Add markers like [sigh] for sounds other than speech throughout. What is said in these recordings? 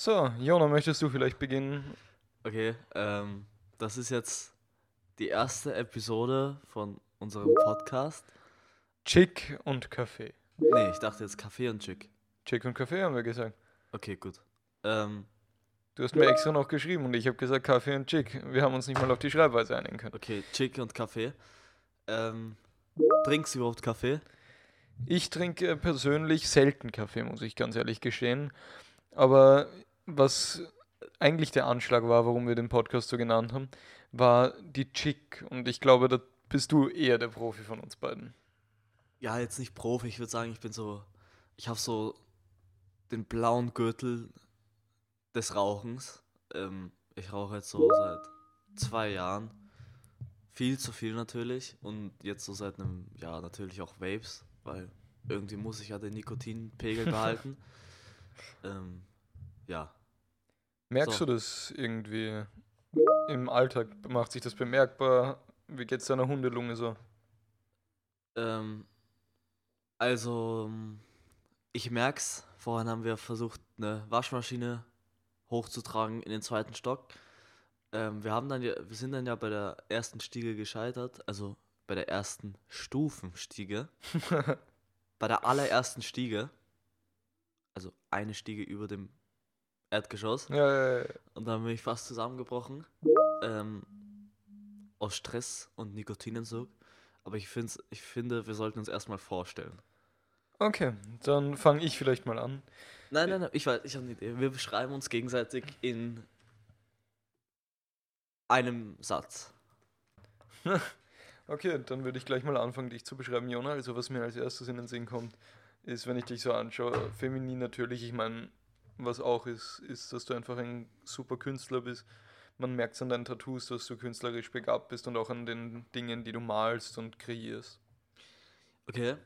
So, Jona, möchtest du vielleicht beginnen? Okay, ähm, das ist jetzt die erste Episode von unserem Podcast. Chick und Kaffee. Nee, ich dachte jetzt Kaffee und Chick. Chick und Kaffee haben wir gesagt. Okay, gut. Ähm, Du hast mir extra noch geschrieben und ich habe gesagt Kaffee und Chick. Wir haben uns nicht mal auf die Schreibweise einigen können. okay, Chick und Kaffee. Ähm, trinkst du überhaupt Kaffee? Ich trinke persönlich selten Kaffee, muss ich ganz ehrlich gestehen. Aber was eigentlich der Anschlag war, warum wir den Podcast so genannt haben, war die Chick. Und ich glaube, da bist du eher der Profi von uns beiden. Ja, jetzt nicht Profi, ich würde sagen, ich bin so, ich habe so den blauen Gürtel des Rauchens. Ähm, ich rauche jetzt so seit zwei Jahren. Viel zu viel natürlich. Und jetzt so seit einem Jahr natürlich auch Vapes, weil irgendwie muss ich ja den Nikotinpegel [laughs] behalten. ähm, ja. Merkst So. du das irgendwie im Alltag? Macht sich das bemerkbar? Wie geht's deiner Hundelunge so? Ähm, also, ich merk's. Vorhin haben wir versucht, eine Waschmaschine hochzutragen in den zweiten Stock. Ähm, wir haben dann ja, wir sind dann ja bei der ersten Stiege gescheitert, also bei der ersten Stufenstiege. [laughs] bei der allerersten Stiege, also eine Stiege über dem Erdgeschoss. Ja, ja, ja. Und dann bin ich fast zusammengebrochen. Ähm, aus Stress und Nikotinentzug. Aber ich, find's, ich finde, wir sollten uns erstmal vorstellen. Okay, dann fange ich vielleicht mal an. Nein, nein, nein, ich weiß, ich habe eine Idee. Wir beschreiben uns gegenseitig in einem Satz. [laughs] Okay, dann würde ich gleich mal anfangen, dich zu beschreiben, Jona. Also was mir als erstes in den Sinn kommt, ist, wenn ich dich so anschaue, feminin natürlich, ich meine, was auch ist, ist, dass du einfach ein super Künstler bist. Man merkt es an deinen Tattoos, dass du künstlerisch begabt bist und auch an den Dingen, die du malst und kreierst. Okay.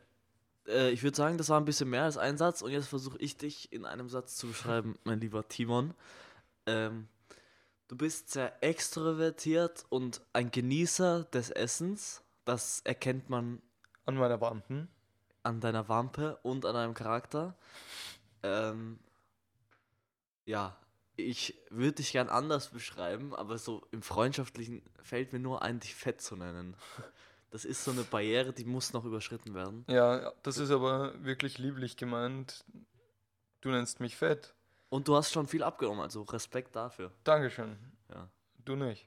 Äh, ich würde sagen, das war ein bisschen mehr als ein Satz und jetzt versuche ich dich in einem Satz zu beschreiben, [laughs] mein lieber Timon. Ähm, du bist sehr extrovertiert und ein Genießer des Essens. Das erkennt man An meiner hm? an deiner Wampe und an deinem Charakter. Ähm, ja, ich würde dich gern anders beschreiben, aber so im Freundschaftlichen fällt mir nur ein, dich fett zu nennen. Das ist so eine Barriere, die muss noch überschritten werden. Ja, das ist aber wirklich lieblich gemeint. Du nennst mich fett. Und du hast schon viel abgenommen, also Respekt dafür. Dankeschön. Ja. Du nicht.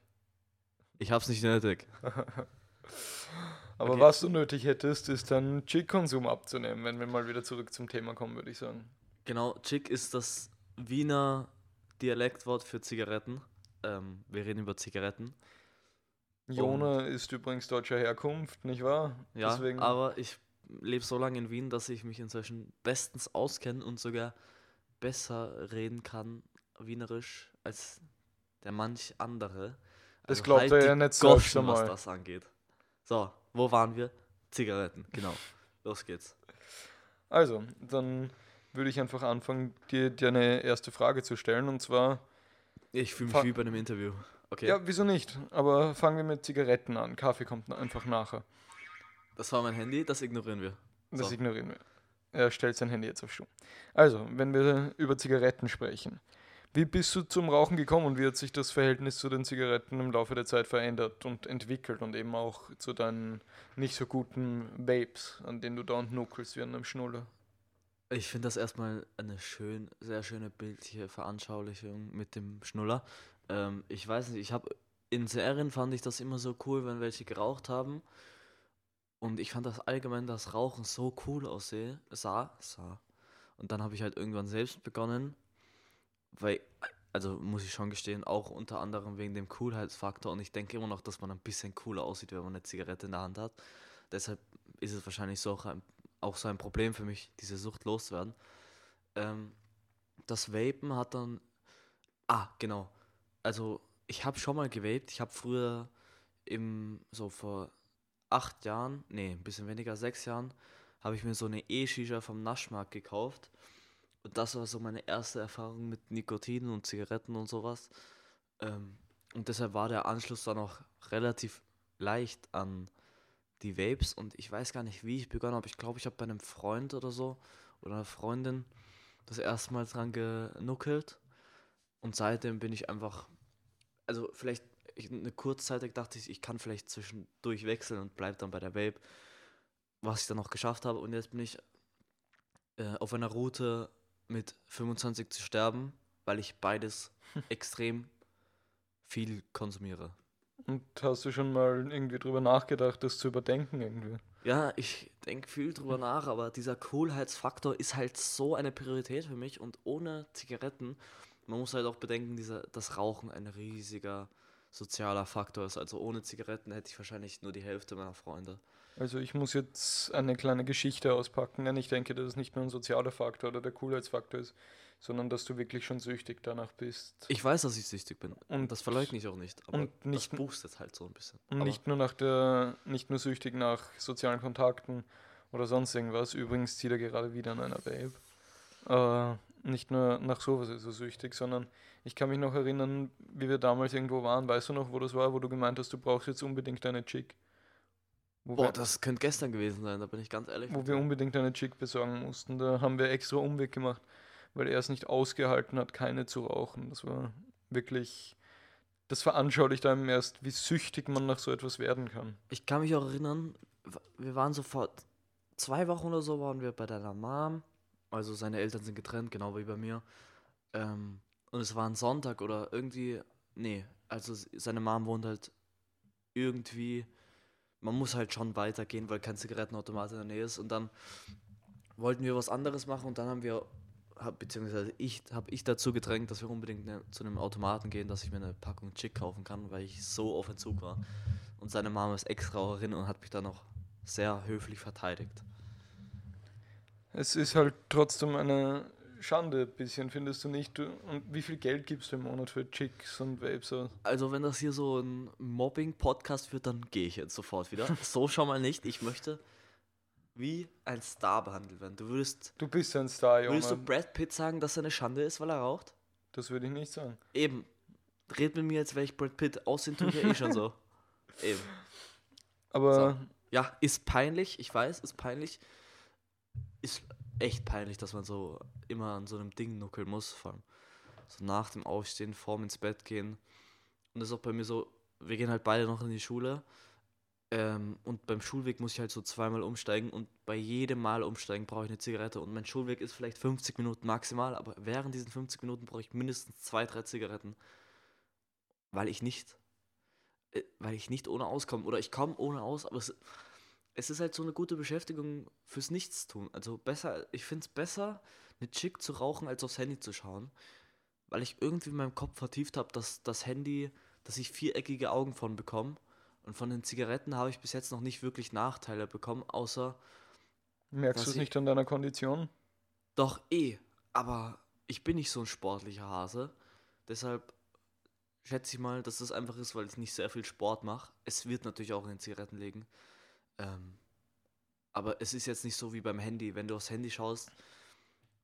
Ich hab's nicht nötig. [laughs] Aber Okay. was du nötig hättest, ist dann Chick-Konsum abzunehmen, wenn wir mal wieder zurück zum Thema kommen, würde ich sagen. Genau, Chick ist das Wiener Dialektwort für Zigaretten. Ähm, wir reden über Zigaretten. Jona ist übrigens deutscher Herkunft, nicht wahr? Ja, Deswegen, aber ich lebe so lange in Wien, dass ich mich inzwischen bestens auskenne und sogar besser reden kann, wienerisch, als der manch andere. Das Also glaubt halt er ja nicht Goschen, was einmal. das angeht. So, wo waren wir? Zigaretten, genau. [laughs] Los geht's. Also, dann würde ich einfach anfangen, dir, dir eine erste Frage zu stellen. Und zwar, Ich fühle mich wie bei einem Interview. Okay, ja, wieso nicht? Aber fangen wir mit Zigaretten an. Kaffee kommt einfach nachher. das war mein Handy, das ignorieren wir. Das So. ignorieren wir. Er stellt sein Handy jetzt auf Stumm. Also, wenn wir über Zigaretten sprechen. Wie bist du zum Rauchen gekommen und wie hat sich das Verhältnis zu den Zigaretten im Laufe der Zeit verändert und entwickelt und eben auch zu deinen nicht so guten Vapes, an denen du dauernd nuckelst wie an einem Schnuller? Ich finde das erstmal eine schön, sehr schöne bildliche Veranschaulichung mit dem Schnuller. Ähm, ich weiß nicht, ich habe in Serien fand ich das immer so cool, wenn welche geraucht haben. Und ich fand das allgemein, das Rauchen so cool aussehe, sah, sah. Und dann habe ich halt irgendwann selbst begonnen, weil, also muss ich schon gestehen, auch unter anderem wegen dem Coolheitsfaktor. Und ich denke immer noch, dass man ein bisschen cooler aussieht, wenn man eine Zigarette in der Hand hat. Deshalb ist es wahrscheinlich so auch ein, auch so ein Problem für mich, diese Sucht loszuwerden. Ähm, das Vapen hat dann. Ah, genau. Also, ich habe schon mal gewaped. Ich habe früher im, so vor acht Jahren, nee, ein bisschen weniger, sechs Jahren, habe ich mir so eine E-Shisha vom Naschmarkt gekauft. Und das war so meine erste Erfahrung mit Nikotin und Zigaretten und sowas. Ähm, und deshalb war der Anschluss dann auch relativ leicht an die Vapes. Und ich weiß gar nicht, wie ich begonnen habe. Ich glaube, ich habe bei einem Freund oder so oder einer Freundin das erste Mal dran genuckelt. Und seitdem bin ich einfach, also vielleicht ich, eine kurzzeitig dachte ich, ich kann vielleicht zwischendurch wechseln und bleib dann bei der Vape, was ich dann auch geschafft habe. Und jetzt bin ich äh, auf einer Route mit 25 zu sterben, weil ich beides [laughs] extrem viel konsumiere. Und hast du schon mal irgendwie drüber nachgedacht, das zu überdenken irgendwie? Ja, ich denke viel drüber nach, aber dieser Coolheitsfaktor ist halt so eine Priorität für mich und ohne Zigaretten, man muss halt auch bedenken, dieser, das Rauchen ein riesiger sozialer Faktor ist. Also ohne Zigaretten hätte ich wahrscheinlich nur die Hälfte meiner Freunde. Also ich muss jetzt eine kleine Geschichte auspacken, denn ich denke, dass es nicht nur ein sozialer Faktor oder der Coolheitsfaktor ist, sondern dass du wirklich schon süchtig danach bist. Ich weiß, dass ich süchtig bin. Und das verleugne ich auch nicht. Aber und nicht, das boostet halt so ein bisschen. Und nicht nur nach der, nicht nur süchtig nach sozialen Kontakten oder sonst irgendwas. Übrigens zieht er gerade wieder an einer Babe. Äh, nicht nur nach sowas ist er süchtig, sondern ich kann mich noch erinnern, wie wir damals irgendwo waren. Weißt du noch, wo das war, wo du gemeint hast, du brauchst jetzt unbedingt eine Chick? Boah, das könnte gestern gewesen sein, da bin ich ganz ehrlich. Wo wir unbedingt eine Chick besorgen mussten. Da haben wir extra Umweg gemacht weil er es nicht ausgehalten hat, keine zu rauchen. Das war wirklich, das veranschaulicht einem erst, wie süchtig man nach so etwas werden kann. Ich kann mich auch erinnern, wir waren sofort, zwei Wochen oder so waren wir bei deiner Mom, also seine Eltern sind getrennt, genau wie bei mir. Ähm, und es war ein Sonntag oder irgendwie, nee, also seine Mom wohnt halt irgendwie, man muss halt schon weitergehen, weil kein Zigarettenautomat in der Nähe ist. Und dann wollten wir was anderes machen und dann haben wir hab, beziehungsweise ich habe ich dazu gedrängt, dass wir unbedingt ne, zu einem Automaten gehen, dass ich mir eine Packung Chick kaufen kann, weil ich so auf Entzug war. Und seine Mama ist Ex-Raucherin und hat mich dann noch sehr höflich verteidigt. Es ist halt trotzdem eine Schande, bisschen, findest du nicht? Und wie viel Geld gibst du im Monat für Chicks und Vapes? Also, wenn das hier so ein Mobbing-Podcast wird, dann gehe ich jetzt sofort wieder. [laughs] so schon mal nicht. Ich möchte wie ein Star behandelt werden. Du würdest. Du bist ein Star, Junge. Würdest du Brad Pitt sagen, dass er eine Schande ist, weil er raucht? Das würde ich nicht sagen. Eben. Red mit mir, als wäre ich Brad Pitt. Aussehen tue ich ja eh schon so. [laughs] Eben. Aber. So. Ja, ist peinlich, ich weiß, ist peinlich. Ist echt peinlich, dass man so immer an so einem Ding nuckeln muss. Vor allem so nach dem Aufstehen, vorm ins Bett gehen. Und das ist auch bei mir so, wir gehen halt beide noch in die Schule. Ähm, und beim Schulweg muss ich halt so zweimal umsteigen und bei jedem Mal umsteigen brauche ich eine Zigarette. Und mein Schulweg ist vielleicht 50 Minuten maximal, aber während diesen 50 Minuten brauche ich mindestens zwei, drei Zigaretten. Weil ich nicht, äh, weil ich nicht ohne auskomme. Oder ich komme ohne aus, aber es, es ist halt so eine gute Beschäftigung fürs Nichtstun. Also besser, ich finde es besser, eine Chick zu rauchen, als aufs Handy zu schauen. Weil ich irgendwie in meinem Kopf vertieft habe, dass das Handy, dass ich viereckige Augen von bekomme und von den Zigaretten habe ich bis jetzt noch nicht wirklich Nachteile bekommen, außer. Merkst du es nicht an deiner Kondition? Doch, eh. Aber ich bin nicht so ein sportlicher Hase. Deshalb schätze ich mal, dass das einfach ist, weil ich nicht sehr viel Sport mache. Es wird natürlich auch in den Zigaretten liegen. Ähm, aber es ist jetzt nicht so wie beim Handy. Wenn du aufs Handy schaust,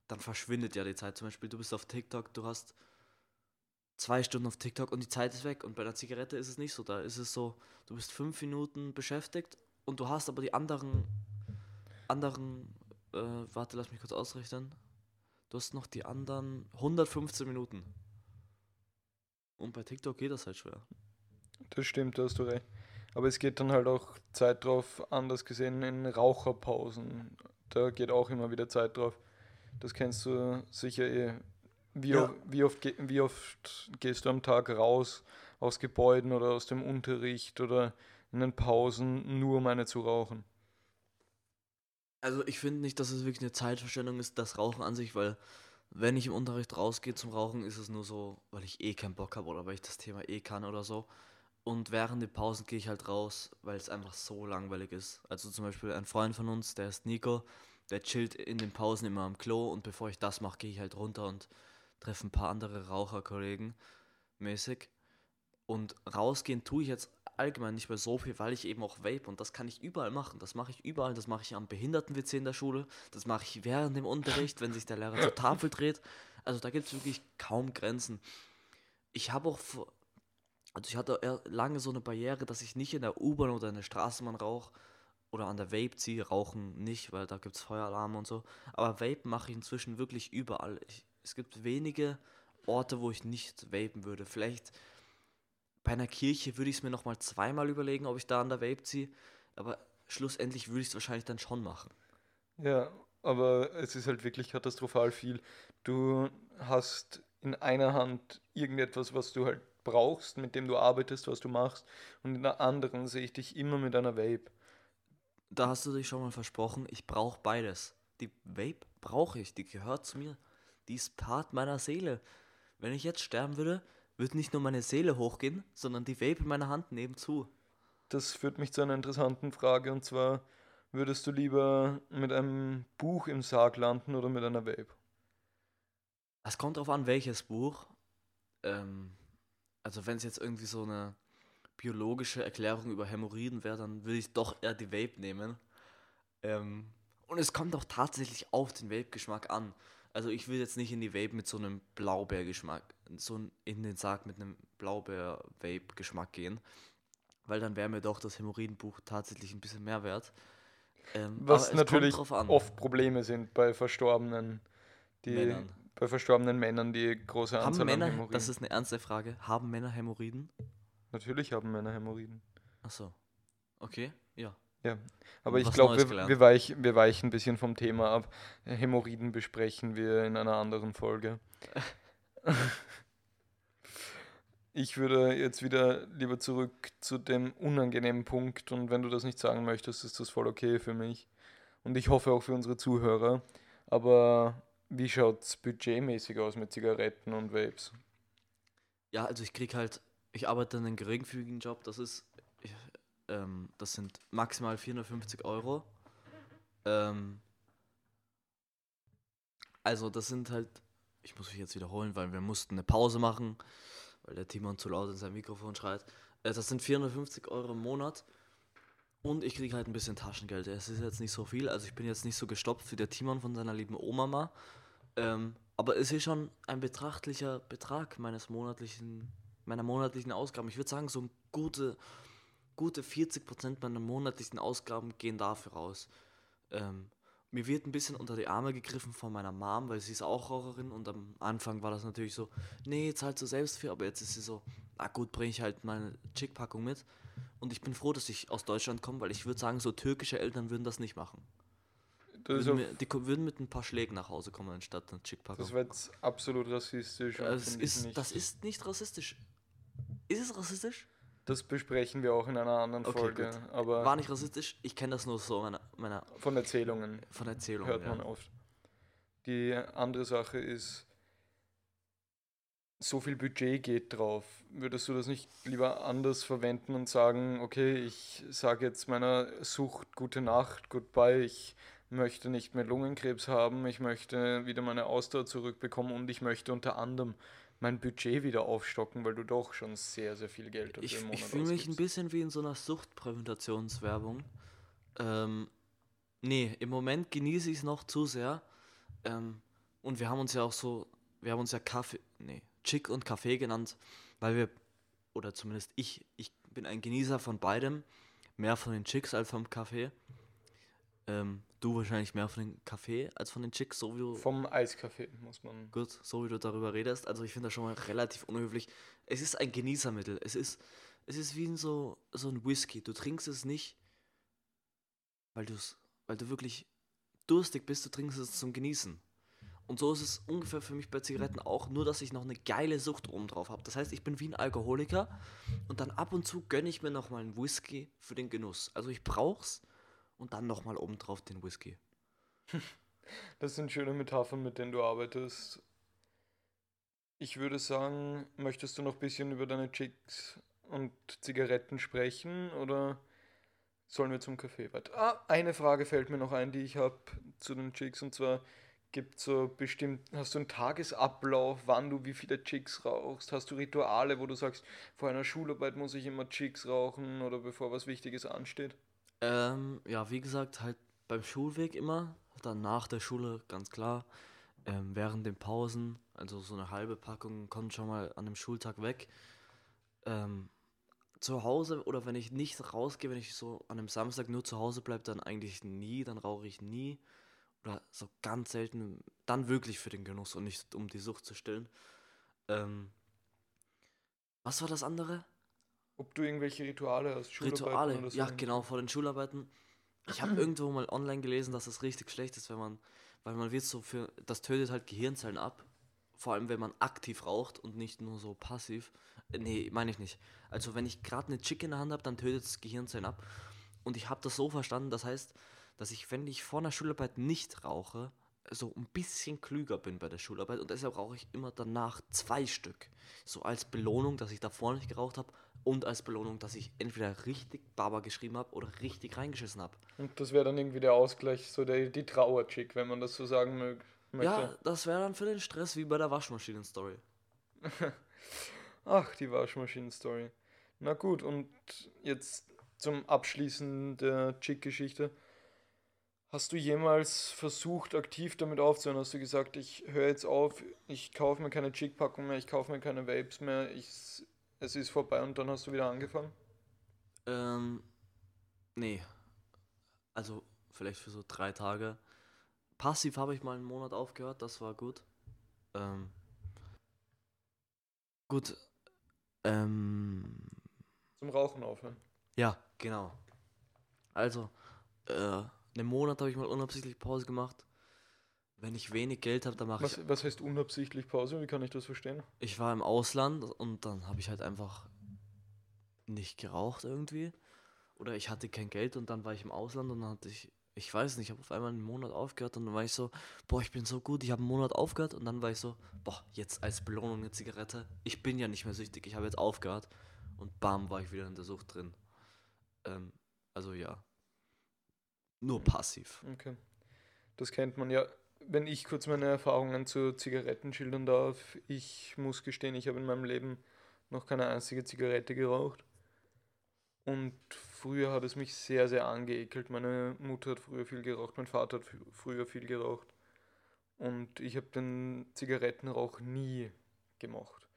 dann verschwindet ja die Zeit. Zum Beispiel, du bist auf TikTok, du hast zwei Stunden auf TikTok und die Zeit ist weg. Und bei der Zigarette ist es nicht so. Da ist es so, du bist fünf Minuten beschäftigt und du hast aber die anderen, anderen, äh, warte, lass mich kurz ausrechnen. Du hast noch die anderen 115 Minuten. Und bei TikTok geht das halt schwer. Das stimmt, da hast du recht. Aber es geht dann halt auch Zeit drauf, anders gesehen in Raucherpausen. Da geht auch immer wieder Zeit drauf. Das kennst du sicher eh. Wie, ja. oft, wie, oft, wie oft gehst du am Tag raus aus Gebäuden oder aus dem Unterricht oder in den Pausen, nur um eine zu rauchen? Also ich finde nicht, dass es wirklich eine Zeitverschwendung ist, das Rauchen an sich, weil wenn ich im Unterricht rausgehe zum Rauchen, ist es nur so, weil ich eh keinen Bock habe oder weil ich das Thema eh kann oder so. Und während der Pausen gehe ich halt raus, weil es einfach so langweilig ist. Also zum Beispiel ein Freund von uns, der ist Nico, der chillt in den Pausen immer am Klo und bevor ich das mache, gehe ich halt runter und treffe ein paar andere Raucherkollegen mäßig. Und rausgehen tue ich jetzt allgemein nicht mehr so viel, weil ich eben auch vape und das kann ich überall machen. Das mache ich überall. Das mache ich am Behinderten-WC in der Schule. Das mache ich während dem Unterricht, wenn sich der Lehrer zur Tafel dreht. Also da gibt es wirklich kaum Grenzen. Ich habe auch, also ich hatte lange so eine Barriere, dass ich nicht in der U-Bahn oder in der Straßenbahn rauche oder an der Vape ziehe. Rauchen nicht, weil da gibt es Feueralarme und so. Aber Vape mache ich inzwischen wirklich überall. Ich, es gibt wenige Orte, wo ich nicht vapen würde. Vielleicht bei einer Kirche würde ich es mir nochmal zweimal überlegen, ob ich da an der Vape ziehe. Aber schlussendlich würde ich es wahrscheinlich dann schon machen. Ja, aber es ist halt wirklich katastrophal viel. Du hast in einer Hand irgendetwas, was du halt brauchst, mit dem du arbeitest, was du machst, und in der anderen sehe ich dich immer mit einer Vape. Da hast du dich schon mal versprochen, ich brauche beides. Die Vape brauche ich, die gehört zu mir. Die ist Part meiner Seele. Wenn ich jetzt sterben würde, würde nicht nur meine Seele hochgehen, sondern die Vape in meiner Hand nebenzu. Das führt mich zu einer interessanten Frage, und zwar, würdest du lieber mit einem Buch im Sarg landen oder mit einer Vape? Es kommt darauf an, welches Buch. Ähm, also wenn es jetzt irgendwie so eine biologische Erklärung über Hämorrhoiden wäre, dann würde ich doch eher die Vape nehmen. Ähm, und es kommt auch tatsächlich auf den Vape-Geschmack an. Also ich will jetzt nicht in die Vape mit so einem Blaubeer-Geschmack, so in den Sarg mit einem Blaubeer-Vape-Geschmack gehen, weil dann wäre mir doch das Hämorrhoidenbuch tatsächlich ein bisschen mehr wert. Ähm, Was natürlich oft Probleme sind bei Verstorbenen, die Männern. Bei verstorbenen Männern, die große Anzahl haben Männer, an Hämorrhoiden. Das ist eine ernste Frage. Haben Männer Hämorrhoiden? Natürlich haben Männer Hämorrhoiden. Ach so. Okay, ja. Ja, aber ich glaube, wir, wir, weich, wir weichen ein bisschen vom Thema ab. Hämorrhoiden besprechen wir in einer anderen Folge. [laughs] ich würde jetzt wieder lieber zurück zu dem unangenehmen Punkt und wenn du das nicht sagen möchtest, ist das voll okay für mich. Und ich hoffe auch für unsere Zuhörer. Aber wie schaut es budgetmäßig aus mit Zigaretten und Vapes? Ja, also ich krieg halt, ich arbeite in einem geringfügigen Job, das ist, ich, ähm, das sind maximal 450 Euro. Ähm, also das sind halt, ich muss mich jetzt wiederholen, weil wir mussten eine Pause machen weil der Timon zu laut in sein Mikrofon schreit. Äh, das sind 450 Euro im Monat. Und ich kriege halt ein bisschen Taschengeld. Es ist jetzt nicht so viel. Also ich bin jetzt nicht so gestopft wie der Timon von seiner lieben Oma. Ähm, aber es ist schon ein betrachtlicher Betrag meines monatlichen, meiner monatlichen Ausgaben. Ich würde sagen, so gute, gute 40% meiner monatlichen Ausgaben gehen dafür raus. Ähm, mir wird ein bisschen unter die Arme gegriffen von meiner Mom, weil sie ist auch Raucherin und am Anfang war das natürlich so, nee, zahlst du selbst für, aber jetzt ist sie so, na gut, bringe ich halt meine Chick-Packung mit. Und ich bin froh, dass ich aus Deutschland komme, weil ich würde sagen, so türkische Eltern würden das nicht machen. Das würden mir, die würden mit ein paar Schlägen nach Hause kommen, anstatt einer Chick-Packung. Das wäre jetzt absolut rassistisch. Das ist, das ist nicht rassistisch. Ist es rassistisch? Das besprechen wir auch in einer anderen okay, Folge. Aber War nicht rassistisch, ich kenne das nur so meiner, meiner von Erzählungen. Von Erzählungen. Hört man ja. oft. Die andere Sache ist, so viel Budget geht drauf. Würdest du das nicht lieber anders verwenden und sagen, okay, ich sage jetzt meiner Sucht gute Nacht, goodbye, ich möchte nicht mehr Lungenkrebs haben, ich möchte wieder meine Ausdauer zurückbekommen und ich möchte unter anderem mein Budget wieder aufstocken, weil du doch schon sehr, sehr viel Geld dafür ich, im Monat Ich fühle mich ein bisschen wie in so einer Suchtpräventationswerbung. Ähm, nee, im Moment genieße ich es noch zu sehr. Ähm, und wir haben uns ja auch so, wir haben uns ja Kaffee, nee, Chick und Kaffee genannt, weil wir, oder zumindest ich, ich bin ein Genießer von beidem. Mehr von den Chicks als vom Kaffee. Ähm, du wahrscheinlich mehr von den Kaffee als von den Chicks, so wie du. Vom Eiskaffee muss man. Gut, so wie du darüber redest. Also ich finde das schon mal relativ unhöflich. Es ist ein Genießermittel. Es ist, es ist wie so, so ein Whisky. Du trinkst es nicht, weil, du's, weil du wirklich durstig bist, du trinkst es zum Genießen. Und so ist es ungefähr für mich bei Zigaretten auch, nur dass ich noch eine geile Sucht oben drauf habe. Das heißt, ich bin wie ein Alkoholiker und dann ab und zu gönne ich mir nochmal einen Whisky für den Genuss. Also ich brauch's, und dann nochmal obendrauf den Whisky. [laughs] Das sind schöne Metaphern, mit denen du arbeitest. Ich würde sagen, möchtest du noch ein bisschen über deine Chicks und Zigaretten sprechen oder sollen wir zum Kaffee weiter? Ah, eine Frage fällt mir noch ein, die ich habe zu den Chicks und zwar gibt so bestimmt, hast du einen Tagesablauf, wann du wie viele Chicks rauchst? Hast du Rituale, wo du sagst, vor einer Schularbeit muss ich immer Chicks rauchen oder bevor was Wichtiges ansteht? Ähm, ja, wie gesagt, halt beim Schulweg immer, dann nach der Schule, ganz klar. Ähm, während den Pausen, also so eine halbe Packung kommt schon mal an dem Schultag weg. Ähm, zu Hause oder wenn ich nicht rausgehe, wenn ich so an einem Samstag nur zu Hause bleibe, dann eigentlich nie, dann rauche ich nie. Oder so ganz selten, dann wirklich für den Genuss und nicht um die Sucht zu stillen. Ähm, was war das andere? Ob du irgendwelche Rituale hast, Schularbeiten Rituale. so. Ja, genau, vor den Schularbeiten. Ich habe irgendwo mal online gelesen, dass das richtig schlecht ist, wenn man, weil man wird so für, das tötet halt Gehirnzellen ab. Vor allem, wenn man aktiv raucht und nicht nur so passiv. Äh, Nee, meine ich nicht. Also, wenn ich gerade eine Chick in der Hand habe, dann tötet es Gehirnzellen ab. Und ich habe das so verstanden, das heißt, dass ich, wenn ich vor einer Schularbeit nicht rauche, so ein bisschen klüger bin bei der Schularbeit und deshalb rauche ich immer danach zwei Stück. So als Belohnung, dass ich davor nicht geraucht habe und als Belohnung, dass ich entweder richtig Baba geschrieben habe oder richtig reingeschissen habe. Und das wäre dann irgendwie der Ausgleich, so der, die Trauerchick, wenn man das so sagen mög möchte. Ja, das wäre dann für den Stress wie bei der Waschmaschinen-Story. [laughs] Ach, die Waschmaschinen-Story. Na gut, und jetzt zum Abschließen der Chick-Geschichte. Hast du jemals versucht, aktiv damit aufzuhören? Hast du gesagt, ich höre jetzt auf, ich kaufe mir keine Chick-Packung mehr, ich kaufe mir keine Vapes mehr, ich, es ist vorbei und dann hast du wieder angefangen? Ähm, nee. Also vielleicht für so drei Tage. Passiv habe ich mal einen Monat aufgehört, das war gut. Ähm, gut. Ähm, Zum Rauchen aufhören. ja, genau. Also, äh, einen Monat habe ich mal unabsichtlich Pause gemacht. Wenn ich wenig Geld habe, dann mache ich Was, heißt unabsichtlich Pause? Wie kann ich das verstehen? ich war im Ausland und dann habe ich halt einfach nicht geraucht irgendwie. Oder ich hatte kein Geld und dann war ich im Ausland und dann hatte ich, ich weiß nicht, ich habe auf einmal einen Monat aufgehört und dann war ich so, boah, ich bin so gut, ich habe einen Monat aufgehört und dann war ich so, boah, jetzt als Belohnung eine Zigarette. Ich bin ja nicht mehr süchtig, ich habe jetzt aufgehört und bam, war ich wieder in der Sucht drin. Ähm, also ja. Nur passiv. Okay. Das kennt man ja. Wenn ich kurz meine Erfahrungen zu Zigaretten schildern darf, ich muss gestehen, ich habe in meinem Leben noch keine einzige Zigarette geraucht. Und früher hat es mich sehr, sehr angeekelt. Meine Mutter hat früher viel geraucht, mein Vater hat früher viel geraucht. Und ich habe den Zigarettenrauch nie gemocht.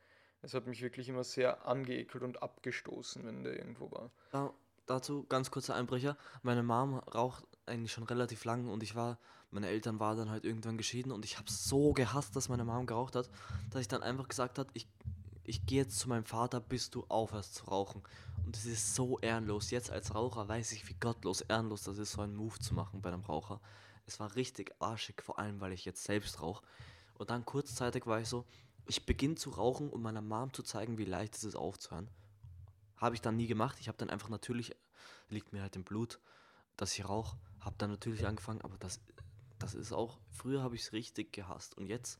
Es hat mich wirklich immer sehr angeekelt und abgestoßen, wenn der irgendwo war. Da, dazu ganz kurzer Einbrecher. Meine Mom raucht eigentlich schon relativ lang und ich war, meine Eltern waren dann halt irgendwann geschieden und ich habe so gehasst, dass meine Mom geraucht hat, dass ich dann einfach gesagt habe, ich, ich gehe jetzt zu meinem Vater, bis du aufhörst zu rauchen. Und es ist so ehrenlos. Jetzt als Raucher weiß ich, wie gottlos ehrenlos das ist, so einen Move zu machen bei einem Raucher. Es war richtig arschig, vor allem weil ich jetzt selbst rauche. Und dann kurzzeitig war ich so, ich beginne zu rauchen, um meiner Mom zu zeigen, wie leicht es ist aufzuhören. Habe ich dann nie gemacht. Ich habe dann einfach natürlich, liegt mir halt im Blut, dass ich rauche. Habe dann natürlich angefangen, aber das, das ist auch, früher habe ich es richtig gehasst. Und jetzt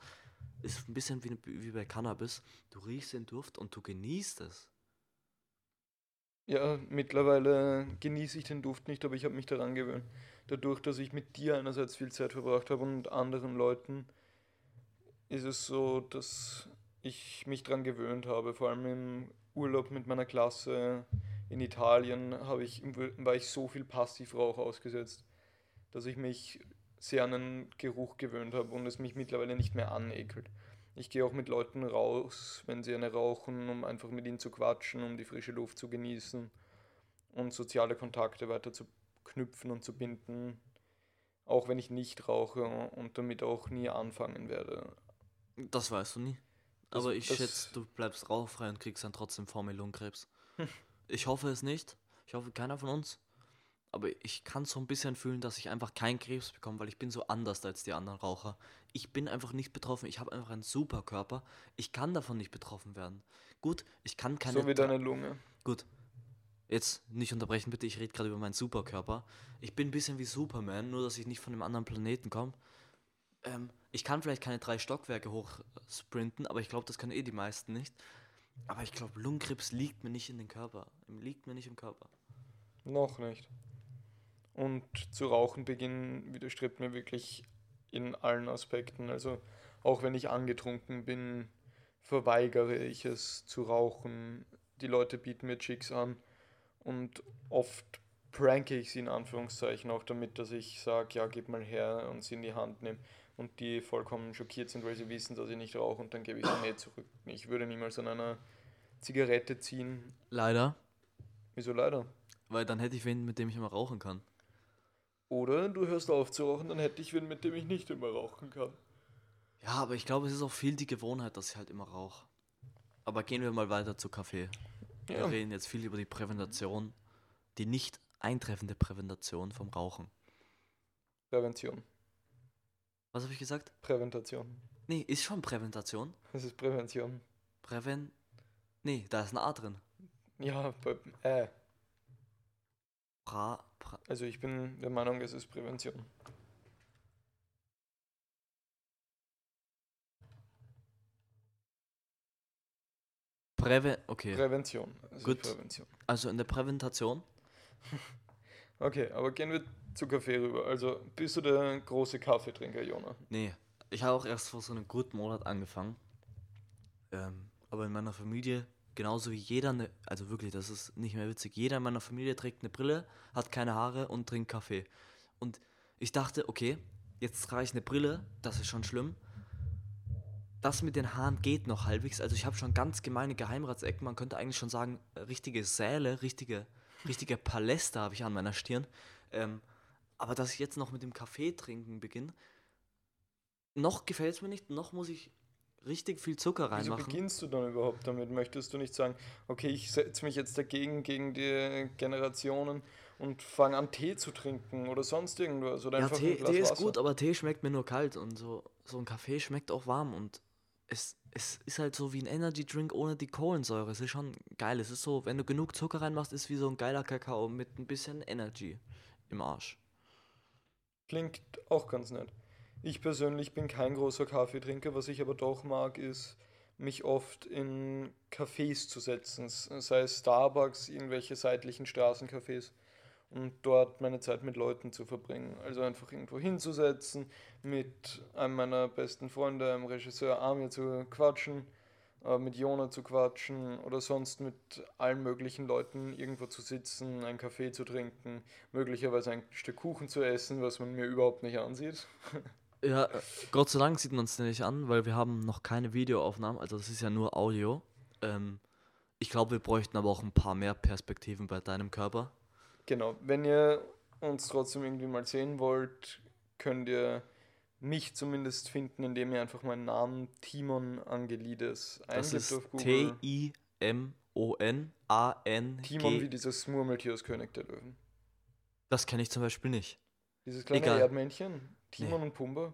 ist es ein bisschen wie, wie bei Cannabis. Du riechst den Duft und du genießt es. Ja, mittlerweile genieße ich den Duft nicht, aber ich habe mich daran gewöhnt. Dadurch, dass ich mit dir einerseits viel Zeit verbracht habe und anderen Leuten, ist es so, dass ich mich daran gewöhnt habe. Vor allem im Urlaub mit meiner Klasse in Italien habe ich, war ich so viel Passivrauch ausgesetzt, dass ich mich sehr an den Geruch gewöhnt habe und es mich mittlerweile nicht mehr anekelt. Ich gehe auch mit Leuten raus, wenn sie eine rauchen, um einfach mit ihnen zu quatschen, um die frische Luft zu genießen und soziale Kontakte weiter zu knüpfen und zu binden. Auch wenn ich nicht rauche und damit auch nie anfangen werde. Das weißt du nie. Das- Aber ich schätze, du bleibst rauchfrei und kriegst dann trotzdem vor mir Lungenkrebs. Ich hoffe es nicht. Ich hoffe keiner von uns. Aber ich kann so ein bisschen fühlen, dass ich einfach keinen Krebs bekomme, weil ich bin so anders als die anderen Raucher. Ich bin einfach nicht betroffen. Ich habe einfach einen Superkörper. Ich kann davon nicht betroffen werden. Gut, ich kann keine. so wie deine Lunge. Gut. Jetzt nicht unterbrechen, bitte. Ich rede gerade über meinen Superkörper. Ich bin ein bisschen wie Superman, nur dass ich nicht von einem anderen Planeten komme. Ähm, ich kann vielleicht keine drei Stockwerke hoch sprinten, aber ich glaube, das können eh die meisten nicht. Aber ich glaube, Lungenkrebs liegt mir nicht in den Körper. Liegt mir nicht im Körper. Noch nicht. Und zu rauchen beginnen widerstrebt mir wirklich in allen Aspekten. Also auch wenn ich angetrunken bin, verweigere ich es zu rauchen. Die Leute bieten mir Chicks an und oft pranke ich sie in Anführungszeichen auch damit, dass ich sage, ja, gib mal her und sie in die Hand nehme und die vollkommen schockiert sind, weil sie wissen, dass ich nicht rauche und dann gebe ich sie nicht zurück. Ich würde niemals an einer Zigarette ziehen. Leider, Wieso leider? weil dann hätte ich wen, mit dem ich immer rauchen kann. Oder du hörst auf zu rauchen, dann hätte ich wen, mit dem ich nicht immer rauchen kann. Ja, aber ich glaube, es ist auch viel die Gewohnheit, dass ich halt immer rauche. Aber gehen wir mal weiter zu Kaffee. Wir Ja. reden jetzt viel über die Prävention, die nicht eintreffende Prävention vom Rauchen. Prävention. Was habe ich gesagt? Präventation. Nee, ist schon Präventation. Das ist Prävention. Präven. Nee, da ist ein A drin. Ja, äh. Pra, pra, Also ich bin der Meinung, es ist Prävention. Präve. Okay. Prävention. Ist Gut. Prävention. Also in der Präventation. [laughs] Okay, aber gehen wir zu Kaffee rüber. Also bist du der große Kaffeetrinker, Jona? Nee, ich habe auch erst vor so einem guten Monat angefangen. Ähm, aber in meiner Familie, genauso wie jeder, ne, also wirklich, das ist nicht mehr witzig, jeder in meiner Familie trägt eine Brille, hat keine Haare und trinkt Kaffee. Und ich dachte, okay, jetzt trage ich eine Brille, das ist schon schlimm. Das mit den Haaren geht noch halbwegs. Also ich habe schon ganz gemeine Geheimratsecken. Man könnte eigentlich schon sagen, äh, richtige Säle, richtige, richtige Paläste habe ich an meiner Stirn. Ähm, aber dass ich jetzt noch mit dem Kaffee trinken beginne, noch gefällt es mir nicht, noch muss ich richtig viel Zucker Wieso reinmachen. beginnst du dann überhaupt damit? Möchtest du nicht sagen, okay, ich setze mich jetzt dagegen, gegen die Generationen und fange an, Tee zu trinken oder sonst irgendwas? Oder Ja, einfach Tee, Tee ist Wasser? gut, aber Tee schmeckt mir nur kalt und so, so ein Kaffee schmeckt auch warm und es, es ist halt so wie ein Energy Drink ohne die Kohlensäure. Es ist schon geil. Es ist so, wenn du genug Zucker reinmachst, ist wie so ein geiler Kakao mit ein bisschen Energy im Arsch. Klingt auch ganz nett. Ich persönlich bin kein großer Kaffeetrinker, was ich aber doch mag, ist mich oft in Cafés zu setzen, sei es Starbucks, irgendwelche seitlichen Straßencafés und dort meine Zeit mit Leuten zu verbringen. Also einfach irgendwo hinzusetzen, mit einem meiner besten Freunde, einem Regisseur Amir zu quatschen, äh, mit Jona zu quatschen oder sonst mit allen möglichen Leuten irgendwo zu sitzen, einen Kaffee zu trinken, möglicherweise ein Stück Kuchen zu essen, was man mir überhaupt nicht ansieht. [laughs] Ja, äh, Gott sei Dank sieht man es nicht an, weil wir haben noch keine Videoaufnahmen, also das ist ja nur Audio. Ähm, ich glaube, wir bräuchten aber auch ein paar mehr Perspektiven bei deinem Körper. Genau, wenn ihr uns trotzdem irgendwie mal sehen wollt, könnt ihr mich zumindest finden, indem ihr einfach meinen Namen Timon Angelides Das eingibt ist auf Google. T-I-M-O-N-A-N. Timon wie dieses Murmeltier aus König der Löwen. Das kenne ich zum Beispiel nicht. Dieses kleine Egal. Erdmännchen, Timon und Pumba.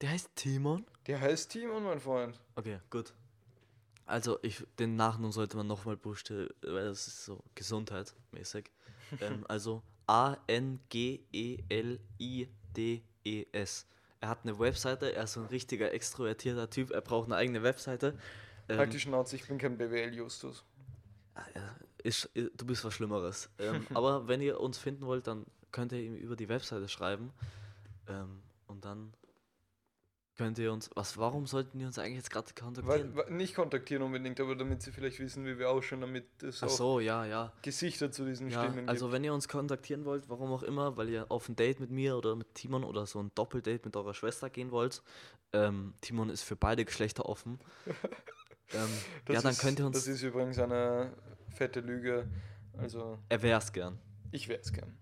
Der heißt Timon? Der heißt Timon, mein Freund. Okay, gut. Also, ich, den Nachnamen sollte man nochmal buchstabieren, weil das ist so gesundheitmäßig. [laughs] ähm, also A-N-G-E-L-I-D-E-S. Er hat eine Webseite, er ist so ein richtiger extrovertierter Typ, er braucht eine eigene Webseite. Ähm, Halt die Schnauze, ich bin kein BWL-Justus. Ah, i- du bist was Schlimmeres. Ähm, [laughs] aber wenn ihr uns finden wollt, dann könnt ihr ihm über die Webseite schreiben. Ähm, und dann könnt ihr uns. Was, warum sollten die uns eigentlich jetzt gerade kontaktieren? Weil, weil, nicht kontaktieren unbedingt, aber damit sie vielleicht wissen, wie wir ausschauen, damit es Ach auch so, ja, ja. Gesichter zu diesen ja Stimmen also gibt. wenn ihr uns kontaktieren wollt, warum auch immer, weil ihr auf ein Date mit mir oder mit Timon oder so ein Doppeldate mit eurer Schwester gehen wollt, ähm, Timon ist für beide Geschlechter offen. [laughs] ähm, ja, dann ist, könnt ihr uns. Das ist übrigens eine fette Lüge. Also, er wär's gern. ich wäre es gern.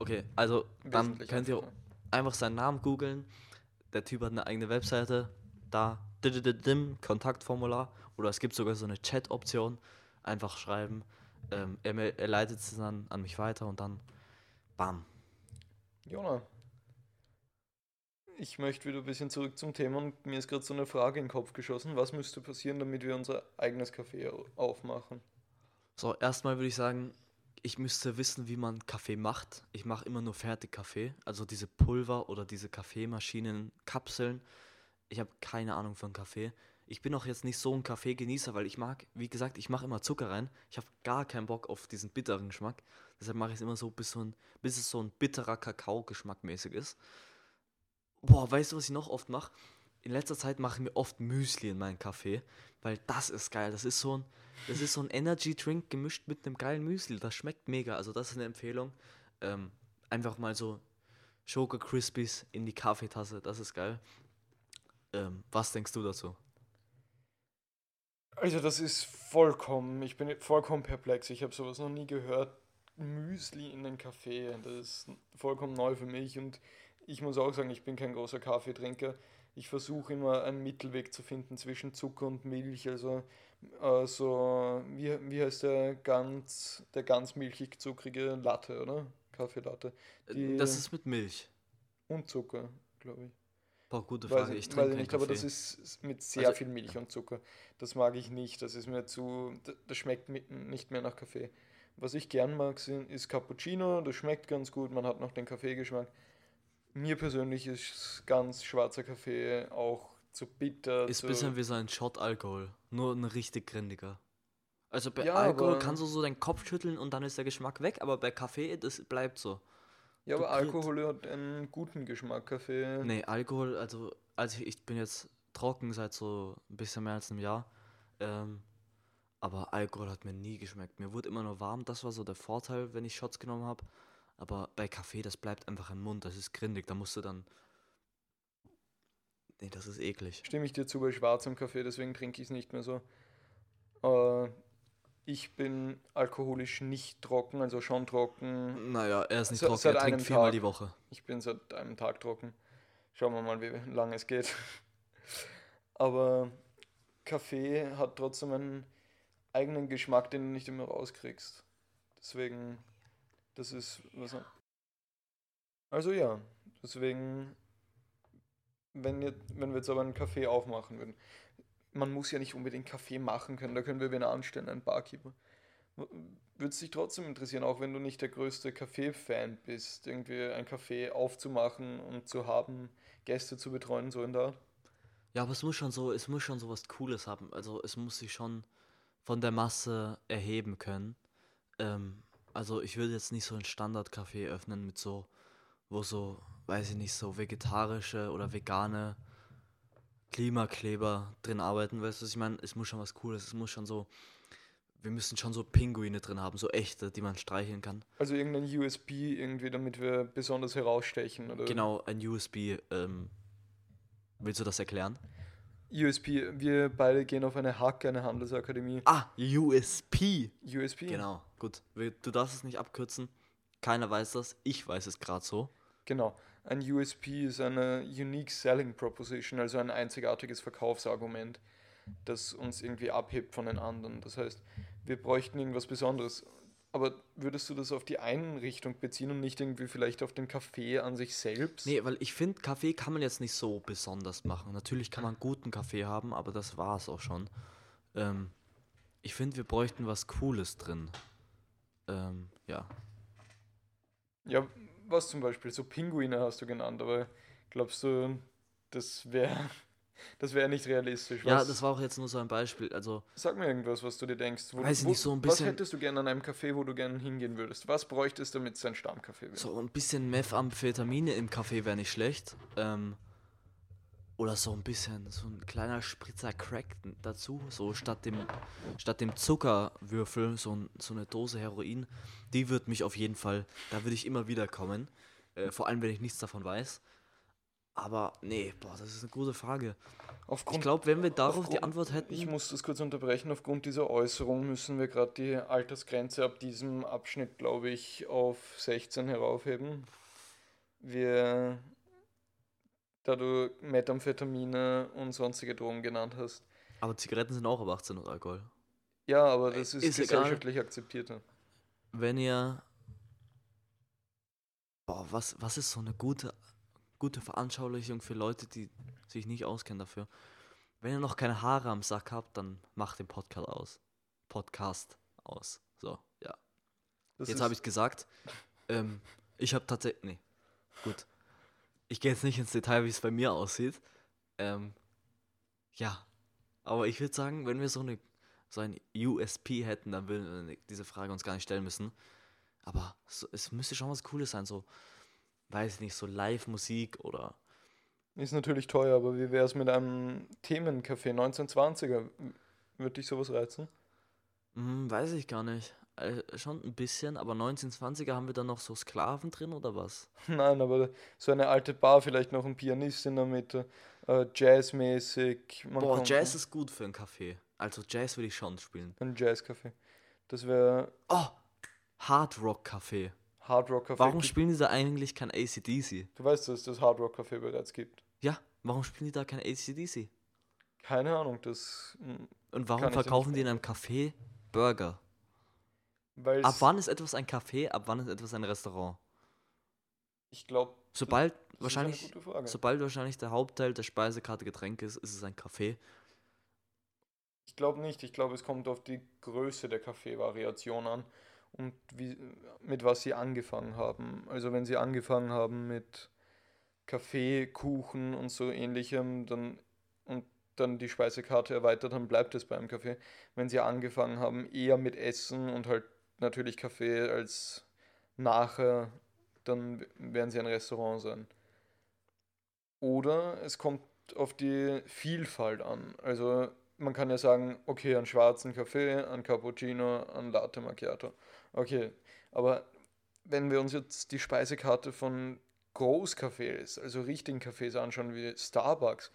Okay, also dann könnt ihr. Einfach seinen Namen googeln. Der Typ hat eine eigene Webseite. Da, didididim, Kontaktformular. Oder es gibt sogar so eine Chat-Option. Einfach schreiben. Ähm, er, er leitet es dann an mich weiter und dann bam. Jona, ich möchte wieder ein bisschen zurück zum Thema und mir ist gerade so eine Frage in den Kopf geschossen. Was müsste passieren, damit wir unser eigenes Café au- aufmachen? So, erstmal würde ich sagen, ich müsste wissen, wie man Kaffee macht. Ich mache immer nur Fertigkaffee. Also diese Pulver oder diese Kaffeemaschinen, Kapseln. Ich habe keine Ahnung von Kaffee. Ich bin auch jetzt nicht so ein Kaffeegenießer, weil ich mag, wie gesagt, ich mache immer Zucker rein. Ich habe gar keinen Bock auf diesen bitteren Geschmack. Deshalb mache ich es immer so bis, so ein, bis es so ein bitterer Kakao-Geschmack mäßig ist. Boah, weißt du, was ich noch oft mache? In letzter Zeit mache ich mir oft Müsli in meinen Kaffee, weil das ist geil. Das ist so ein, das ist so ein Energy Drink gemischt mit einem geilen Müsli. Das schmeckt mega. Also das ist eine Empfehlung. Ähm, einfach mal so Schoko Crispies in die Kaffeetasse. Das ist geil. Ähm, was denkst du dazu? Also, das ist vollkommen, ich bin vollkommen perplex. Ich habe sowas noch nie gehört. Müsli in den Kaffee, das ist vollkommen neu für mich und ich muss auch sagen, ich bin kein großer Kaffeetrinker. Ich versuche immer einen Mittelweg zu finden zwischen Zucker und Milch. Also äh, so, wie, wie heißt der ganz, der ganz milchig zuckrige Latte, oder? Kaffeelatte. Die, Das ist mit Milch. und Zucker, glaube ich. Boah, gute Weiß Frage. ich, Ich weiß trinke keinen nicht, aber das ist mit sehr Also- viel Milch und Zucker. Das mag ich nicht. Das ist mir zu. Das schmeckt nicht mehr nach Kaffee. Was ich gern mag, sind, ist Cappuccino. Das schmeckt ganz gut. Man hat noch den Kaffeegeschmack. Mir persönlich ist ganz schwarzer Kaffee auch zu bitter. Ist ein bisschen wie so ein Shot Alkohol. Nur ein richtig grindiger. Also bei Ja, Alkohol aber- kannst du so deinen Kopf schütteln und dann ist der Geschmack weg, aber bei Kaffee, das bleibt so. ja, aber du kriegst- Alkohol hat einen guten Geschmack. Kaffee. Nee, Alkohol, also, also ich, ich bin jetzt trocken seit so ein bisschen mehr als einem Jahr. Ähm, aber Alkohol hat mir nie geschmeckt. Mir wurde immer nur warm. Das war so der Vorteil, wenn ich Shots genommen habe. Aber bei Kaffee, das bleibt einfach im Mund. Das ist grindig. Da musst du dann. Nee, das ist eklig. Stimme ich dir zu bei schwarzem Kaffee, deswegen trinke ich es nicht mehr so. Äh, ich bin alkoholisch nicht trocken, also schon trocken. Naja, er ist nicht Se- trocken. Er trinkt viermal Tag. die Woche. Ich bin seit einem Tag trocken. Schauen wir mal, wie lange es geht. [laughs] Aber Kaffee hat trotzdem einen eigenen Geschmack, den du nicht immer rauskriegst. Deswegen, das ist was. an- Also ja, deswegen, wenn, jetzt, wenn wir jetzt aber einen Kaffee aufmachen würden, man muss ja nicht unbedingt Kaffee machen können, da können wir wen anstellen, einen Barkeeper. Würde es dich trotzdem interessieren, auch wenn du nicht der größte Kaffee-Fan bist, irgendwie ein Kaffee aufzumachen und zu haben, Gäste zu betreuen, so in der Art? Ja, aber es muss schon so, es muss schon so was Cooles haben. Also es muss sich schon von der Masse erheben können. Ähm, also ich würde jetzt nicht so ein Standard-Café öffnen mit so, wo so, weiß ich nicht, so vegetarische oder vegane Klimakleber drin arbeiten. Weißt du, was ich meine? Es muss schon was Cooles, es muss schon so, wir müssen schon so Pinguine drin haben, so echte, die man streicheln kann. Also irgendein USB irgendwie, damit wir besonders herausstechen, oder? Genau, ein USB. Ähm, willst du das erklären? USB, wir beide gehen auf eine Hack, eine Handelsakademie. Ah, USP. USB? Genau, gut. Du darfst es nicht abkürzen. Keiner weiß das. Ich weiß es gerade so. Genau. Ein USP ist eine Unique Selling Proposition, also ein einzigartiges Verkaufsargument, das uns irgendwie abhebt von den anderen. Das heißt, wir bräuchten irgendwas Besonderes. Aber würdest du das auf die Einrichtung beziehen und nicht irgendwie vielleicht auf den Kaffee an sich selbst? Nee, weil ich finde, Kaffee kann man jetzt nicht so besonders machen. Natürlich kann man guten Kaffee haben, aber das war es auch schon. Ähm, ich finde, wir bräuchten was Cooles drin. Ähm, ja. Ja, was zum Beispiel? So Pinguine hast du genannt, aber glaubst du, das wäre das wär nicht realistisch? Ja, Was- das war auch jetzt nur so ein Beispiel. Also, Sag mir irgendwas, was du dir denkst. Wo, Weiß ich nicht, so ein Was bisschen- hättest du gerne an einem Café, wo du gerne hingehen würdest? Was bräuchte es, damit es ein Stammcafé wäre? so ein bisschen Methamphetamine im Kaffee wäre nicht schlecht. Ähm, oder so ein bisschen, so ein kleiner Spritzer Crack dazu. So statt dem, statt dem Zuckerwürfel, so, ein, so eine Dose Heroin. Die wird mich auf jeden Fall, da würde ich immer wieder kommen. Äh, vor allem, wenn ich nichts davon weiß. Aber nee, boah, das ist eine gute Frage. Aufgrund, Ich glaube, wenn wir darauf die aufgrund- Antwort hätten. Ich muss das kurz unterbrechen. Aufgrund dieser Äußerung müssen wir gerade die Altersgrenze ab diesem Abschnitt, glaube ich, auf 16 heraufheben. Wir, da du Methamphetamine und sonstige Drogen genannt hast. aber Zigaretten sind auch ab 18 und Alkohol. Ja, aber das ist, Ist egal. gesellschaftlich akzeptierter. wenn ihr. Boah, was, was ist so eine gute, gute Veranschaulichung für Leute, die sich nicht auskennen dafür? Wenn ihr noch keine Haare am Sack habt, dann macht den Podcast aus. Podcast aus. So, ja. Das Jetzt habe ich gesagt. Ähm, ich habe tatsächlich. Nee, gut. Ich gehe jetzt nicht ins Detail, wie es bei mir aussieht. Ähm, ja. Aber ich würde sagen, wenn wir so eine so ein USP hätten, dann würden wir diese Frage uns gar nicht stellen müssen. Aber so, es müsste schon was Cooles sein, so, weiß ich nicht, so Live-Musik oder. Ist natürlich teuer, aber wie wäre es mit einem Themencafé 1920er? Würde dich sowas reizen? Hm, weiß ich gar nicht. Äh, schon ein bisschen, aber 1920er haben wir dann noch so Sklaven drin oder was? [laughs] Nein, aber so eine alte Bar, vielleicht noch ein Pianist in der Mitte, äh, jazzmäßig. Man Boah, Jazz ist gut für ein Café. Also Jazz würde ich schon spielen. Ein Jazzcafé. Das wäre Oh, Hard Rock Café. Hard Rock Café. Warum spielen die da eigentlich kein ACDC? Du weißt, dass es das Hard Rock Café bereits gibt. Ja, Warum spielen die da kein ACDC? Keine Ahnung, das. hm, Und warum verkaufen die in einem Café Burger? Weil Ab wann ist etwas ein Café, ab wann ist etwas ein Restaurant? Ich glaube. Sobald wahrscheinlich, sobald wahrscheinlich der Hauptteil der Speisekarte Getränke ist, ist es ein Café. Ich glaube nicht. Ich glaube, es kommt auf die Größe der Kaffeevariation an und wie, mit was sie angefangen haben. Also wenn sie angefangen haben mit Kaffee, Kuchen und so ähnlichem, dann und dann die Speisekarte erweitert haben, bleibt es beim Kaffee. Wenn sie angefangen haben eher mit Essen und halt natürlich Kaffee als nachher, dann werden sie ein Restaurant sein. Oder es kommt auf die Vielfalt an. Also man kann ja sagen, okay, einen schwarzen Kaffee, einen Cappuccino, einen Latte Macchiato. Okay, aber wenn wir uns jetzt die Speisekarte von Großcafés, also richtigen Cafés anschauen wie Starbucks,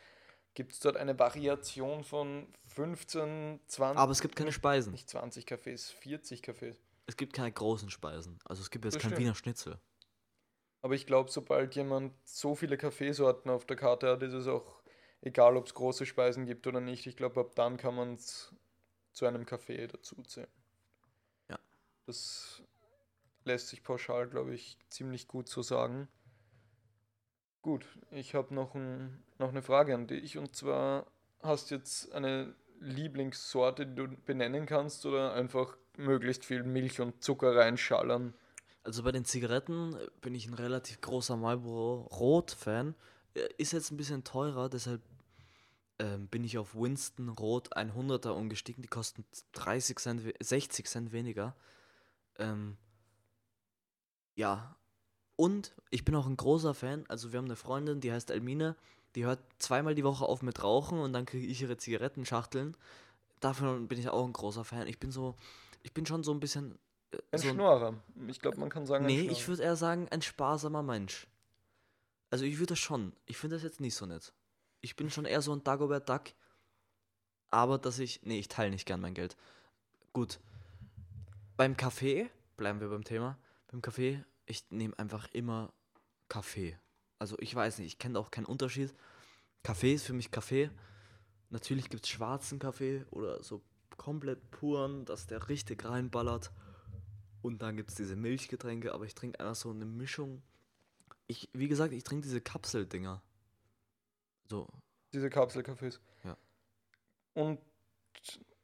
gibt es dort eine Variation von 15, 20, Aber es gibt keine Speisen. nicht 20 Cafés, 40 Cafés. Es gibt keine großen Speisen. Also es gibt jetzt Das kein stimmt. Wiener Schnitzel. Aber ich glaube, sobald jemand so viele Kaffeesorten auf der Karte hat, ist es auch egal, ob es große Speisen gibt oder nicht. Ich glaube, ab dann kann man es zu einem Kaffee dazuzählen. Das lässt sich pauschal, glaube ich, ziemlich gut so sagen. Gut, ich habe noch, ein, noch eine Frage an dich. Und zwar, hast du jetzt eine Lieblingssorte, die du benennen kannst oder einfach möglichst viel Milch und Zucker reinschallern? Also bei den Zigaretten äh, bin ich ein relativ großer Marlboro Rot-Fan. Äh, Ist jetzt ein bisschen teurer, deshalb ähm, bin ich auf Winston Rot 100er umgestiegen. Die kosten 30 Cent, we- 60 Cent weniger. Ähm, ja. Und ich bin auch ein großer Fan. Also wir haben eine Freundin, die heißt Elmine. Die hört zweimal die Woche auf mit Rauchen und dann kriege ich ihre Zigarettenschachteln. Davon bin ich auch ein großer Fan. Ich bin so, ich bin schon so ein bisschen äh, Ein so Schnorrer. Ich glaube, man kann sagen, Nee, ich würde eher sagen, ein sparsamer Mensch. Also ich würde das schon. Ich finde das jetzt nicht so nett. Ich bin schon eher so ein Dagobert Duck. Aber dass ich. Nee, ich teile nicht gern mein Geld. Gut. Beim Kaffee, bleiben wir beim Thema. Beim Kaffee, ich nehme einfach immer Kaffee. Also ich weiß nicht, ich kenne auch keinen Unterschied. Kaffee ist für mich Kaffee. Natürlich gibt es schwarzen Kaffee oder so komplett puren, dass der richtig reinballert. Und dann gibt es diese Milchgetränke, aber ich trinke einfach so eine Mischung. Ich, wie gesagt, ich trinke diese Kapseldinger. So, Diese Kapselcafés. Ja. Und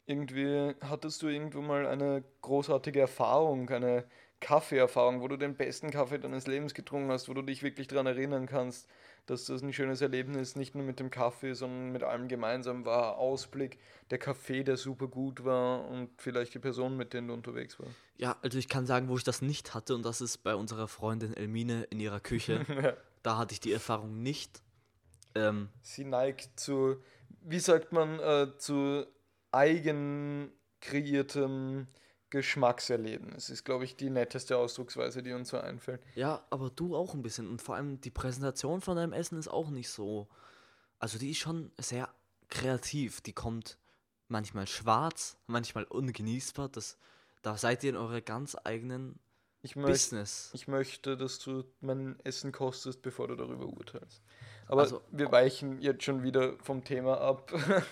irgendwie hattest du irgendwo mal eine großartige Erfahrung, eine Kaffeeerfahrung, wo du den besten Kaffee deines Lebens getrunken hast, wo du dich wirklich daran erinnern kannst, dass das ein schönes Erlebnis nicht nur mit dem Kaffee, sondern mit allem gemeinsam war. Ausblick, der Kaffee, der super gut war und vielleicht die Person, mit denen du unterwegs warst. ja, also ich kann sagen, wo ich das nicht hatte, und das ist bei unserer Freundin Elmine in ihrer Küche. [laughs] Ja. da hatte ich die Erfahrung nicht. Ähm, Sie neigt zu, wie sagt man, äh, zu eigen kreiertem Geschmackserleben. Es ist, glaube ich, die netteste Ausdrucksweise, die uns so einfällt. ja, aber du auch ein bisschen. Und vor allem die Präsentation von deinem Essen ist auch nicht so. Also die ist schon sehr kreativ. Die kommt manchmal schwarz, manchmal ungenießbar. Das, da seid ihr in eurer ganz eigenen Ich, Business. ich möchte, dass du mein Essen kostest, bevor du darüber urteilst. Aber Also- wir weichen jetzt schon wieder vom Thema ab. [laughs]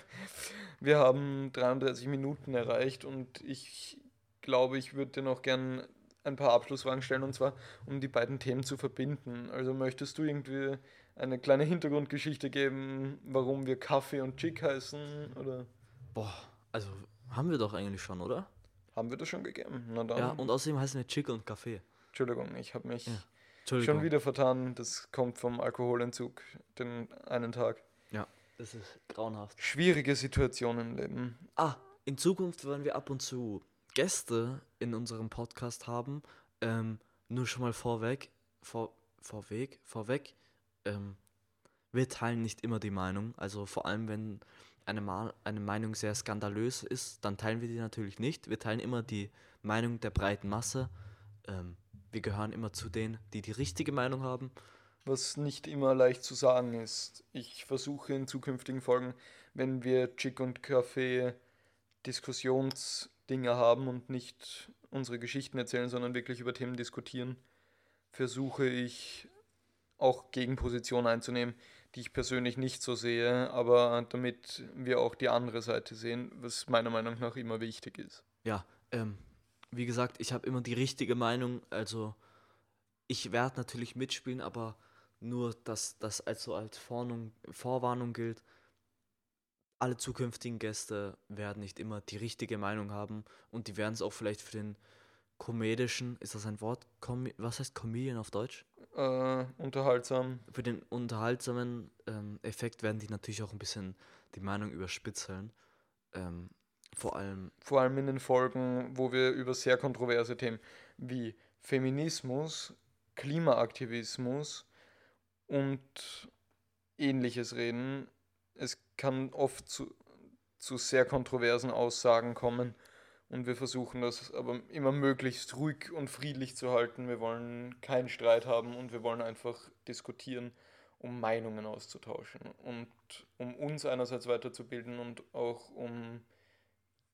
Wir haben 33 Minuten erreicht und ich glaube, ich würde dir noch gern ein paar Abschlussfragen stellen und zwar, um die beiden Themen zu verbinden. Also möchtest du irgendwie eine kleine Hintergrundgeschichte geben, warum wir Kaffee und Chick heißen? Oder Boah, also haben wir doch eigentlich schon, oder? haben wir das schon gegeben? Na dann. Ja, und außerdem heißen wir Chick und Kaffee. Entschuldigung, ich habe mich Ja. Schon wieder vertan. Das kommt vom Alkoholentzug den einen Tag. Ja, das ist grauenhaft. Schwierige Situationen im Leben. Ah, in Zukunft werden wir ab und zu Gäste in unserem Podcast haben. Ähm, nur schon mal vorweg, vor, vorweg, vorweg. Ähm, wir teilen nicht immer die Meinung. Also vor allem, wenn eine, Ma eine Meinung sehr skandalös ist, dann teilen wir die natürlich nicht. Wir teilen immer die Meinung der breiten Masse. Ähm, wir gehören immer zu denen, die die richtige Meinung haben. Was nicht immer leicht zu sagen ist. Ich versuche in zukünftigen Folgen, wenn wir Chick und Kaffee Diskussionsdinge haben und nicht unsere Geschichten erzählen, sondern wirklich über Themen diskutieren, versuche ich auch Gegenpositionen einzunehmen, die ich persönlich nicht so sehe, aber damit wir auch die andere Seite sehen, was meiner Meinung nach immer wichtig ist. Ja, ähm, wie gesagt, ich habe immer die richtige Meinung, also ich werde natürlich mitspielen, aber nur, dass das also als Vorwarnung, Vorwarnung gilt. Alle zukünftigen Gäste werden nicht immer die richtige Meinung haben und die werden es auch vielleicht für den komedischen, ist das ein Wort? Com was heißt Comedian auf Deutsch? Äh, unterhaltsam. Für den unterhaltsamen ähm, Effekt werden die natürlich auch ein bisschen die Meinung überspitzeln. Ähm, vor allem. Vor allem in den Folgen, wo wir über sehr kontroverse Themen wie Feminismus, Klimaaktivismus und ähnliches reden. Es kann oft zu, zu sehr kontroversen Aussagen kommen und wir versuchen das aber immer möglichst ruhig und friedlich zu halten. Wir wollen keinen Streit haben und wir wollen einfach diskutieren, um Meinungen auszutauschen und um uns einerseits weiterzubilden und auch um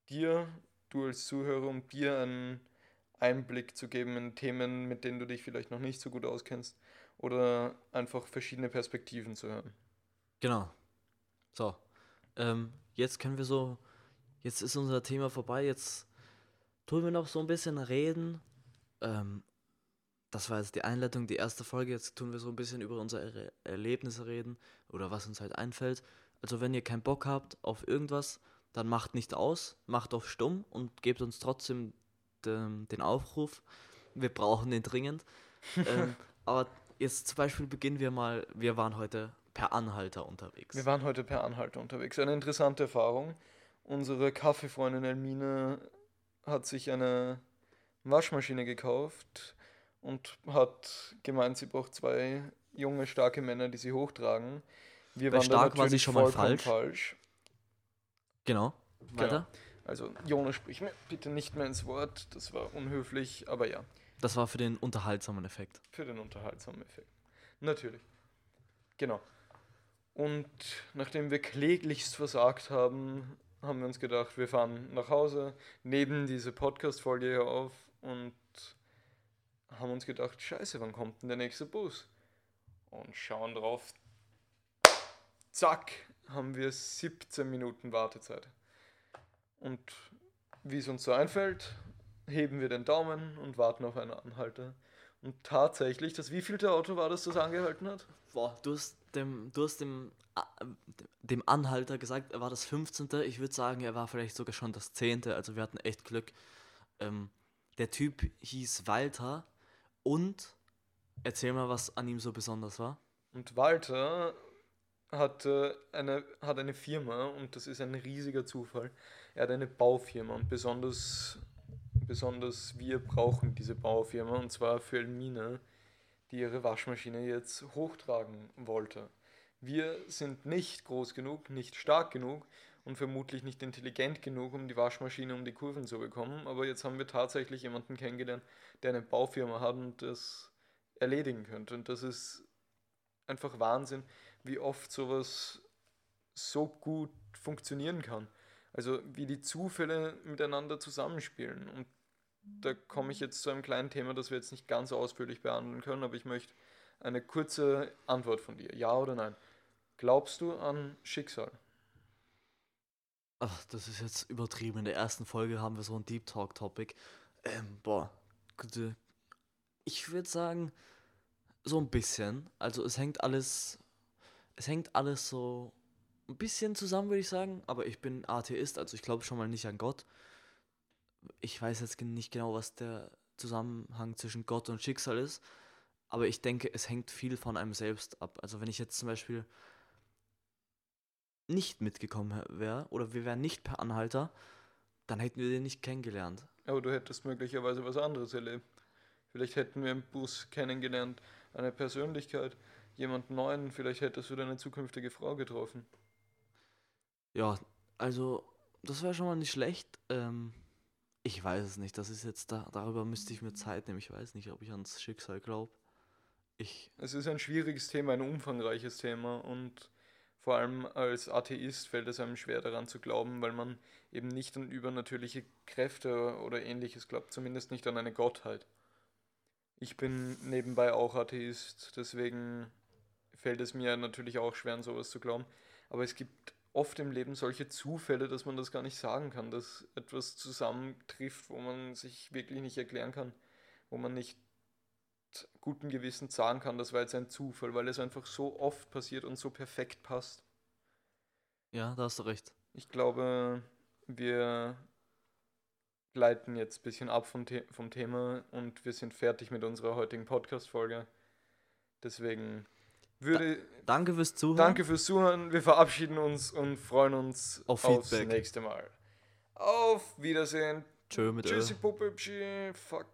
dir, du als Zuhörer, um dir einen Einblick zu geben in Themen, mit denen du dich vielleicht noch nicht so gut auskennst oder einfach verschiedene Perspektiven zu hören. Genau. So, ähm, jetzt können wir so, jetzt ist unser Thema vorbei, jetzt tun wir noch so ein bisschen reden. Ähm, das war jetzt die Einleitung, die erste Folge. Jetzt tun wir so ein bisschen über unsere Erlebnisse reden oder was uns halt einfällt. Also wenn ihr keinen Bock habt auf irgendwas, dann macht nicht aus, macht auf stumm und gebt uns trotzdem den, den Aufruf. Wir brauchen den dringend. [laughs] ähm, aber jetzt zum Beispiel beginnen wir mal, wir waren heute per Anhalter unterwegs. Wir waren heute per Anhalter unterwegs. Eine interessante Erfahrung. Unsere Kaffeefreundin Elmine hat sich eine Waschmaschine gekauft und hat gemeint, sie braucht zwei junge, starke Männer, die sie hochtragen. Wir Bei waren stark war sie schon mal falsch. falsch. Genau. genau. Weiter. Genau. Also, Jonas, sprich mir bitte nicht mehr ins Wort. Das war unhöflich, aber ja. Das war für den unterhaltsamen Effekt. Für den unterhaltsamen Effekt. Natürlich. Genau. Und nachdem wir kläglichst versagt haben, haben wir uns gedacht, wir fahren nach Hause, nehmen diese Podcast-Folge hier auf und haben uns gedacht, scheiße, wann kommt denn der nächste Bus? Und schauen drauf, zack, haben wir 17 Minuten Wartezeit. Und wie es uns so einfällt, heben wir den Daumen und warten auf einen Anhalter. Und tatsächlich, das wievielte Auto war das, das angehalten hat? Boah, du hast dem, du hast dem, dem Anhalter gesagt, er war das 15. Ich würde sagen, er war vielleicht sogar schon das 10. Also wir hatten echt Glück. Ähm, der Typ hieß Walter und erzähl mal, was an ihm so besonders war. Und Walter hatte eine, hat eine Firma und das ist ein riesiger Zufall. Er hat eine Baufirma und besonders, besonders wir brauchen diese Baufirma und zwar für Elmina, die ihre Waschmaschine jetzt hochtragen wollte. Wir sind nicht groß genug, nicht stark genug und vermutlich nicht intelligent genug, um die Waschmaschine um die Kurven zu bekommen, aber jetzt haben wir tatsächlich jemanden kennengelernt, der eine Baufirma hat und das erledigen könnte. Und das ist einfach Wahnsinn, wie oft sowas so gut funktionieren kann. Also wie die Zufälle miteinander zusammenspielen. Und da komme ich jetzt zu einem kleinen Thema, das wir jetzt nicht ganz ausführlich behandeln können, aber ich möchte eine kurze Antwort von dir. Ja oder nein? Glaubst du an Schicksal? Ach, das ist jetzt übertrieben. In der ersten Folge haben wir so ein Deep Talk-Topic. Ähm, boah, ich würde sagen, so ein bisschen. Also es hängt alles, es hängt alles so ein bisschen zusammen, würde ich sagen. Aber ich bin Atheist, also ich glaube schon mal nicht an Gott. Ich weiß jetzt nicht genau, was der Zusammenhang zwischen Gott und Schicksal ist. Aber ich denke, es hängt viel von einem selbst ab. Also wenn ich jetzt zum Beispiel nicht mitgekommen wäre oder wir wären nicht per Anhalter, dann hätten wir den nicht kennengelernt. Aber du hättest möglicherweise was anderes erlebt. Vielleicht hätten wir im Bus kennengelernt, eine Persönlichkeit, jemanden neuen, vielleicht hättest du deine zukünftige Frau getroffen. Ja, also das wäre schon mal nicht schlecht. Ähm, ich weiß es nicht. Das ist jetzt da, darüber müsste ich mir Zeit nehmen. Ich weiß nicht, ob ich ans Schicksal glaube. Ich. Es ist ein schwieriges Thema, ein umfangreiches Thema und vor allem als Atheist fällt es einem schwer daran zu glauben, weil man eben nicht an übernatürliche Kräfte oder ähnliches glaubt, zumindest nicht an eine Gottheit. Ich bin nebenbei auch Atheist, deswegen fällt es mir natürlich auch schwer, an sowas zu glauben. Aber es gibt oft im Leben solche Zufälle, dass man das gar nicht sagen kann, dass etwas zusammentrifft, wo man sich wirklich nicht erklären kann, wo man nicht guten Gewissen sagen kann, das war jetzt ein Zufall, weil es einfach so oft passiert und so perfekt passt. Ja, da hast du recht. Ich glaube, wir gleiten jetzt ein bisschen ab vom, The vom Thema und wir sind fertig mit unserer heutigen Podcast-Folge. Deswegen würde. Da, danke fürs Zuhören. Danke fürs Zuhören. Wir verabschieden uns und freuen uns Auf aufs Feedback. nächste Mal. Auf Wiedersehen. Tschö mit. Tschüssi, Puppe, fuck.